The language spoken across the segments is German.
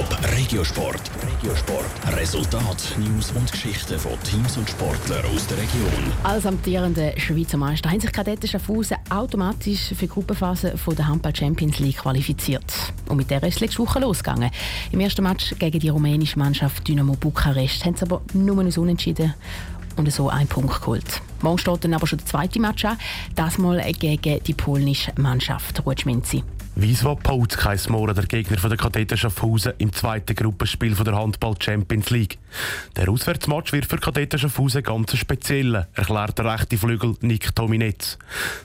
Top Regiosport. Regiosport. Resultat, News und Geschichten von Teams und Sportlern aus der Region. Als amtierende Schweizer Meister haben sich Kadetten Schaffhausen automatisch für die Gruppenphase von der Handball Champions League qualifiziert. Und mit der ist letzte Woche losgegangen. Im ersten Match gegen die rumänische Mannschaft Dynamo Bukarest haben sie aber nur ein Unentschieden und so einen Punkt geholt. Morgen steht dann aber schon der zweite Match an, das mal gegen die polnische Mannschaft. Ruhe Schminzi. Polska heisst morgen der Gegner von der Kadetten Schaffhausen im zweiten Gruppenspiel von der Handball Champions League. Der Auswärtsmatch wird für Kadetten Schaffhausen ganz speziell, erklärt der rechte Flügel Nick Tominetz.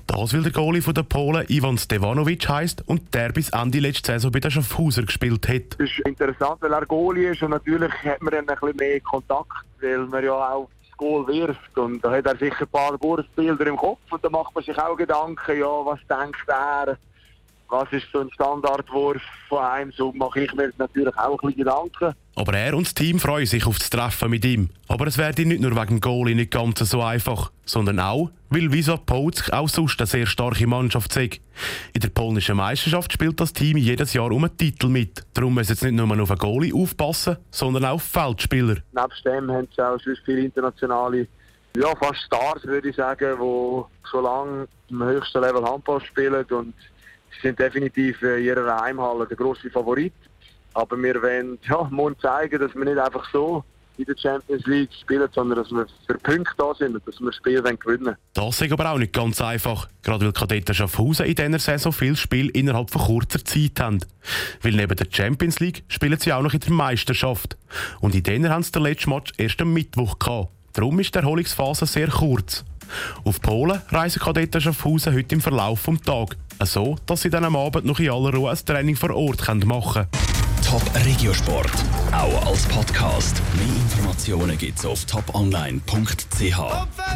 Das, weil der Goalie von den Polen Ivan Stevanovic heisst und der bis Ende letzte Saison bei den Schaffhauser gespielt hat. Es ist interessant, weil er Goalie ist und natürlich hat man dann ein bisschen mehr Kontakt, weil man ja auch das Goal wirft und da hat er sicher ein paar Wurfbilder im Kopf und da macht man sich auch Gedanken, ja, was denkt er, was ist so ein Standardwurf von einem, so mache ich mir natürlich auch ein bisschen Gedanken. Aber er und das Team freuen sich auf das Treffen mit ihm. Aber es werde nicht nur wegen Goalie nicht ganz so einfach, sondern auch, weil Wisła Polsk auch sonst eine sehr starke Mannschaft sei. In der polnischen Meisterschaft spielt das Team jedes Jahr um einen Titel mit. Darum müssen sie nicht nur auf den Goalie aufpassen, sondern auch auf Feldspieler. Nebst dem haben sie auch sonst viele internationale, ja fast Stars würde ich sagen, die schon lange im höchsten Level Handball spielen und sie sind definitiv in ihrer Heimhalle der grosse Favorit. Aber wir wollen ja, morgen zeigen, dass wir nicht einfach so in der Champions League spielen, sondern dass wir für Punkte da sind und dass wir das Spiel gewinnen. Das ist aber auch nicht ganz einfach, gerade weil Kadetten Schaffhausen in dieser Saison viel Spiel innerhalb von kurzer Zeit haben. Weil neben der Champions League spielen sie auch noch in der Meisterschaft. Und in denen haben sie den letzten Match erst am Mittwoch gehabt. Darum ist die Erholungsphase sehr kurz. Auf Polen reisen Kadetten Schaffhausen heute im Verlauf des Tages. So, dass sie dann am Abend noch in aller Ruhe ein Training vor Ort machen können. Top Regiosport. Auch als Podcast. Mehr Informationen gibt's auf toponline.ch.